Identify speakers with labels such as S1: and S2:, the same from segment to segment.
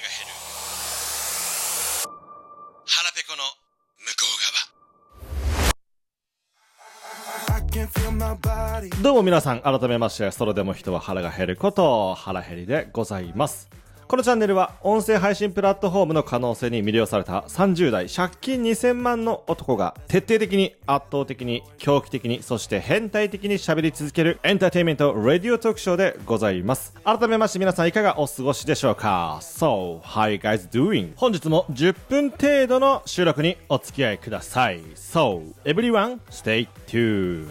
S1: が減る。腹ペコの向こう側。どうも皆さん改めましてそれでも人は腹が減ること腹減りでございます。このチャンネルは音声配信プラットフォームの可能性に魅了された30代借金2000万の男が徹底的に圧倒的に狂気的にそして変態的に喋り続けるエンターテインメントラディオトークショーでございます。改めまして皆さんいかがお過ごしでしょうか？So, how you guys doing? 本日も10分程度の収録にお付き合いください。So, everyone stay tuned.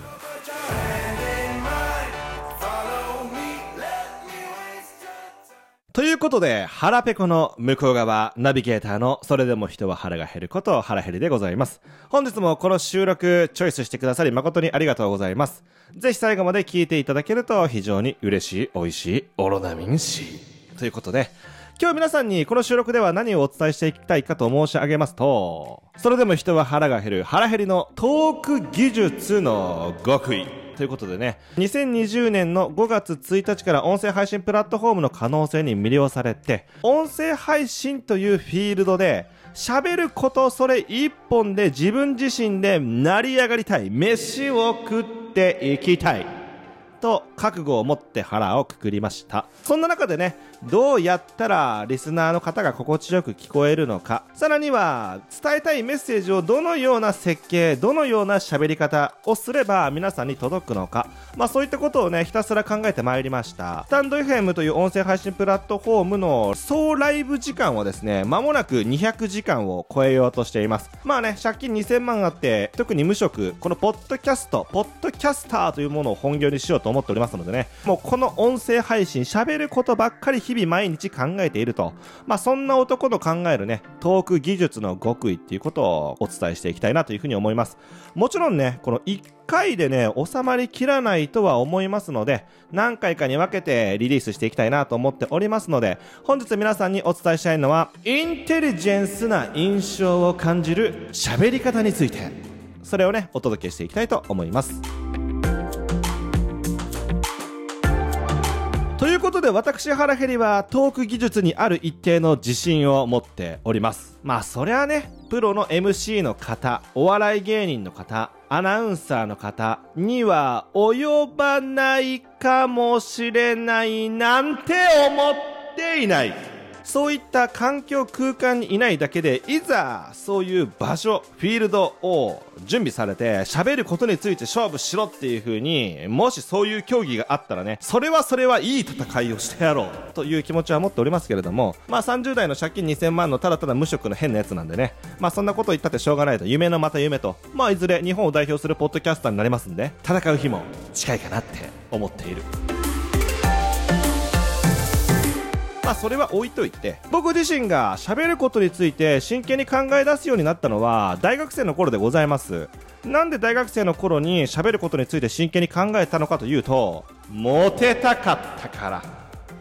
S1: ということで、腹ペコの向こう側、ナビゲーターのそれでも人は腹が減ること腹減りでございます。本日もこの収録チョイスしてくださり誠にありがとうございます。ぜひ最後まで聞いていただけると非常に嬉しい、美味しい、オロナミン C。ということで、今日皆さんにこの収録では何をお伝えしていきたいかと申し上げますと、それでも人は腹が減る腹減りのトーク技術の極意。ということでね、2020年の5月1日から音声配信プラットフォームの可能性に魅了されて、音声配信というフィールドで、喋ることそれ一本で自分自身で成り上がりたい。飯を食っていきたい。と覚悟を持って腹をくくりましたそんな中でねどうやったらリスナーの方が心地よく聞こえるのか。さらには伝えたいメッセージをどのような設計どのような喋り方をすれば皆さんに届くのか。まあそういったことをねひたすら考えてまいりました。スタンド FM という音声配信プラットフォームの総ライブ時間はですね間もなく200時間を超えようとしています。まあね借金2000万あって特に無職このポッドキャストポッドキャスターというものを本業にしようと思っておりますのでね、もうこの音声配信、喋ることばっかり日々毎日考えていると。まあそんな男の考えるね、トーク技術の極意っていうことをお伝えしていきたいなというふうに思います。もちろんね、この1回でね、収まりきらないとは思いますので、何回かに分けてリリースしていきたいなと思っておりますので、本日皆さんにお伝えしたいのは、インテリジェンスな印象を感じる喋り方について、それをね、お届けしていきたいと思います。いうことで私原ヘリはトーク技術にある一定の自信を持っております。まあそりゃねプロの MC の方お笑い芸人の方アナウンサーの方には及ばないかもしれないなんて思っていない。そういった環境空間にいないだけでいざそういう場所フィールドを準備されて喋ることについて勝負しろっていう風にもしそういう競技があったらねそれはそれはいい戦いをしてやろうという気持ちは持っておりますけれどもまあ30代の借金2000万のただただ無職の変なやつなんでねまあそんなこと言ったってしょうがないと夢のまた夢とまあいずれ日本を代表するポッドキャスターになりますんで戦う日も近いかなって思っている。まあそれは置いといて僕自身が喋ることについて真剣に考え出すようになったのは大学生の頃でございますなんで大学生の頃に喋ることについて真剣に考えたのかというとモテたかったから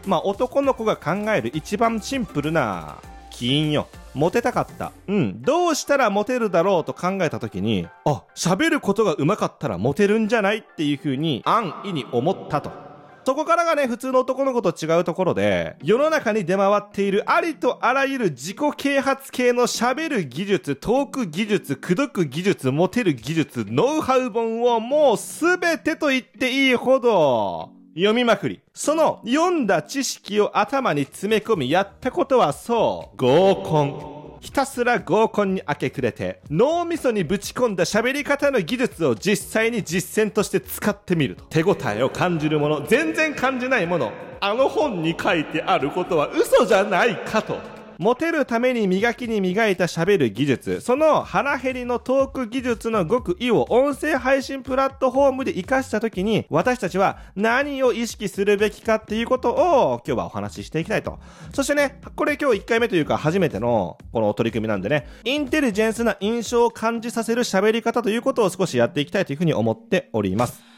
S1: まあ男の子が考える一番シンプルな起因よモテたかった。うん。どうしたらモテるだろうと考えた時に、あ、喋ることが上手かったらモテるんじゃないっていう風に安易に思ったと。そこからがね、普通の男の子と違うところで、世の中に出回っているありとあらゆる自己啓発系の喋る技術、トーク技術、口説く技術、モテる技術、ノウハウ本をもうすべてと言っていいほど、読みまくり。その読んだ知識を頭に詰め込みやったことはそう、合コン。ひたすら合コンに明け暮れて脳みそにぶち込んだ喋り方の技術を実際に実践として使ってみると手応えを感じるもの全然感じないものあの本に書いてあることは嘘じゃないかと。モテるために磨きに磨いた喋る技術、その腹減りのトーク技術の極意を音声配信プラットフォームで活かした時に、私たちは何を意識するべきかっていうことを今日はお話ししていきたいと。そしてね、これ今日1回目というか初めてのこの取り組みなんでね、インテリジェンスな印象を感じさせる喋り方ということを少しやっていきたいというふうに思っております。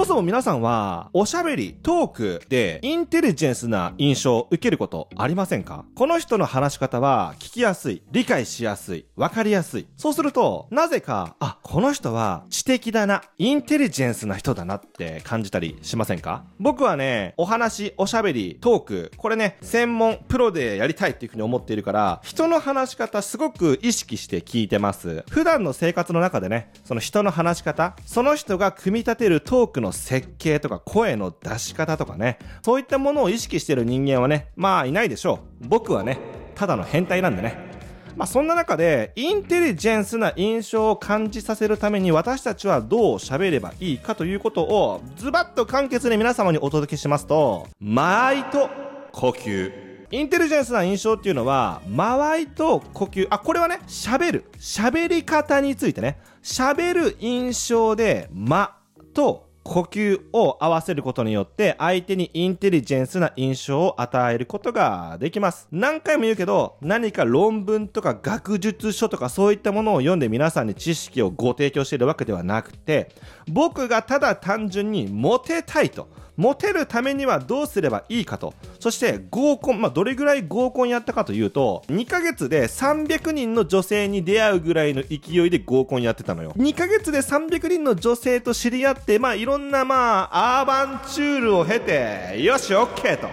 S1: もそも皆さんは、おしゃべり、トークで、インテリジェンスな印象を受けることありませんか？この人の話し方は、聞きやすい、理解しやすい、わかりやすい。そうすると、なぜか、あ、この人は知的だな、インテリジェンスな人だなって感じたりしませんか？僕はね、お話、おしゃべり、トーク、これね、専門、プロでやりたいっていうふうに思っているから、人の話し方すごく意識して聞いてます。普段の生活の中でね、その人の話し方、その人が組み立てるトークの設計とか声の出し方とかね、そういったものを意識してる人間はね、まあいないでしょう。僕はね、ただの変態なんでね。まあ、そんな中で、インテリジェンスな印象を感じさせるために私たちはどう喋ればいいかということを、ズバッと簡潔に皆様にお届けしますと、間合いと呼吸。インテリジェンスな印象っていうのは、間合いと呼吸。あ、これはね、喋る。喋り方についてね。喋る印象で、間と呼吸を合わせることによって相手にインテリジェンスな印象を与えることができます。何回も言うけど何か論文とか学術書とかそういったものを読んで皆さんに知識をご提供しているわけではなくて僕がただ単純にモテたいとモテるためにはどうすればいいかと。そして合コン、まあ、どれぐらい合コンやったかというと、2ヶ月で300人の女性に出会うぐらいの勢いで合コンやってたのよ。2ヶ月で300人の女性と知り合って、まあいろんなまあ、アーバンチュールを経て、よし、オッケーと。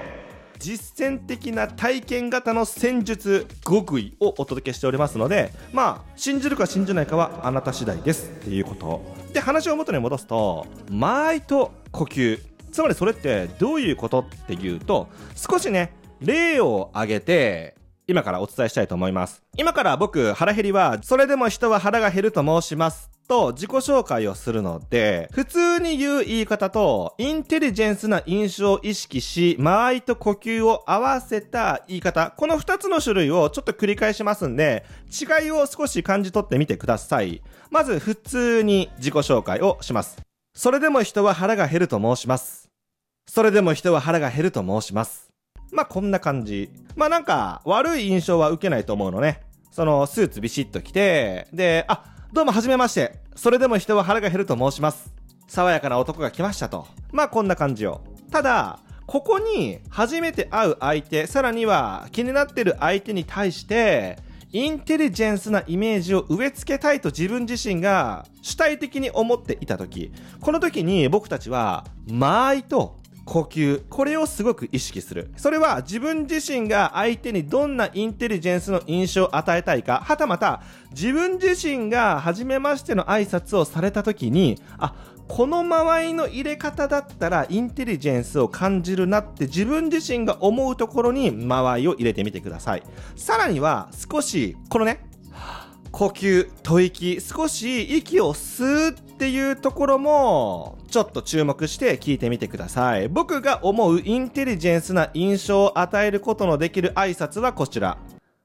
S1: 実践的な体験型の戦術極意をお届けしておりますのでまあ信じるか信じないかはあなた次第ですっていうことで話を元に戻すと間合いと呼吸つまりそれってどういうことっていうと、少しね、例を挙げて、今からお伝えしたいと思います。今から僕、腹減りは、それでも人は腹が減ると申します。と自己紹介をするので、普通に言う言い方と、インテリジェンスな印象を意識し、間合いと呼吸を合わせた言い方、この二つの種類をちょっと繰り返しますんで、違いを少し感じ取ってみてください。まず、普通に自己紹介をします。それでも人は腹が減ると申します。それでも人は腹が減ると申します。まあ、こんな感じ。まあ、なんか、悪い印象は受けないと思うのね。その、スーツビシッと着て、で、あ、どうもはじめまして。それでも人は腹が減ると申します。爽やかな男が来ましたと。まあ、こんな感じよ。ただ、ここに初めて会う相手、さらには気になってる相手に対して、インテリジェンスなイメージを植え付けたいと自分自身が主体的に思っていた時、この時に僕たちは間合いと呼吸。これをすごく意識する。それは自分自身が相手にどんなインテリジェンスの印象を与えたいか、はたまた自分自身が初めましての挨拶をされた時に、あ、この間合いの入れ方だったらインテリジェンスを感じるなって自分自身が思うところに間合いを入れてみてください。さらには少し、このね、呼吸、吐息、少し息を吸うっていうところも、ちょっと注目して聞いてみてください。僕が思うインテリジェンスな印象を与えることのできる挨拶はこちら。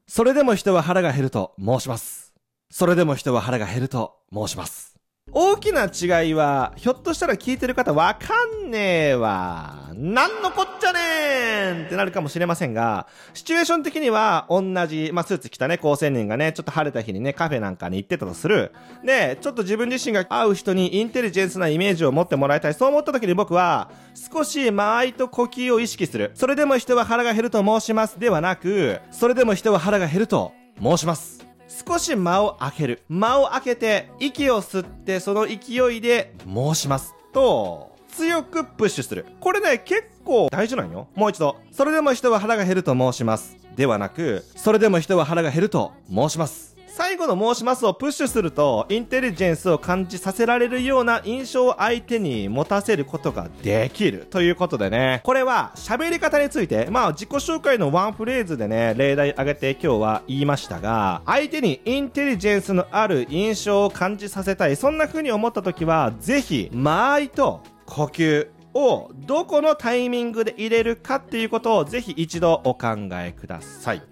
S1: それでも人は腹が減ると申します。それでも人は腹が減ると申します。大きな違いは、ひょっとしたら聞いてる方わかんねえわ。なんのこっちゃねーんってなるかもしれませんが、シチュエーション的には同じ、まあ、スーツ着たね、高青年がね、ちょっと晴れた日にね、カフェなんかに行ってたとする。で、ちょっと自分自身が会う人にインテリジェンスなイメージを持ってもらいたい。そう思った時に僕は、少し間合いと呼吸を意識する。それでも人は腹が減ると申します。ではなく、それでも人は腹が減ると申します。少し間を空ける。間を空けて、息を吸って、その勢いで申しますと、強くプッシュする。これね、結構大事なんよ。もう一度。それでも人は腹が減ると申します。ではなく、それでも人は腹が減ると申します。最後の申しますをプッシュすると、インテリジェンスを感じさせられるような印象を相手に持たせることができる。ということでね、これは喋り方について、まあ自己紹介のワンフレーズでね、例題挙げて今日は言いましたが、相手にインテリジェンスのある印象を感じさせたい。そんな風に思った時は、ぜひ、間合いと呼吸、をどこのタイミングで入れるかっていうことをぜひ一度お考えください。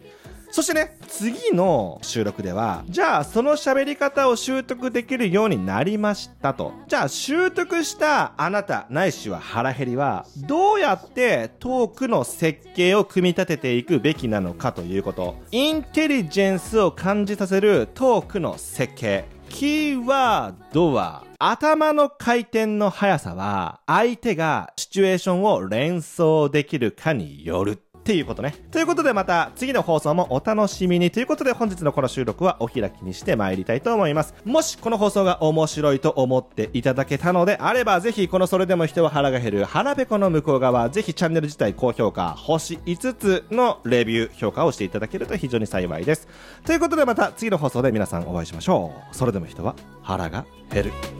S1: そしてね、次の収録では、じゃあその喋り方を習得できるようになりましたと。じゃあ習得したあなた、ないしは腹減りは、どうやってトークの設計を組み立てていくべきなのかということ。インテリジェンスを感じさせるトークの設計。キーワードは、頭の回転の速さは、相手がシチュエーションを連想できるかによる。っていうことね。ということでまた次の放送もお楽しみにということで本日のこの収録はお開きにして参りたいと思います。もしこの放送が面白いと思っていただけたのであればぜひこのそれでも人は腹が減る腹ペコの向こう側ぜひチャンネル自体高評価星5つのレビュー評価をしていただけると非常に幸いです。ということでまた次の放送で皆さんお会いしましょう。それでも人は腹が減る。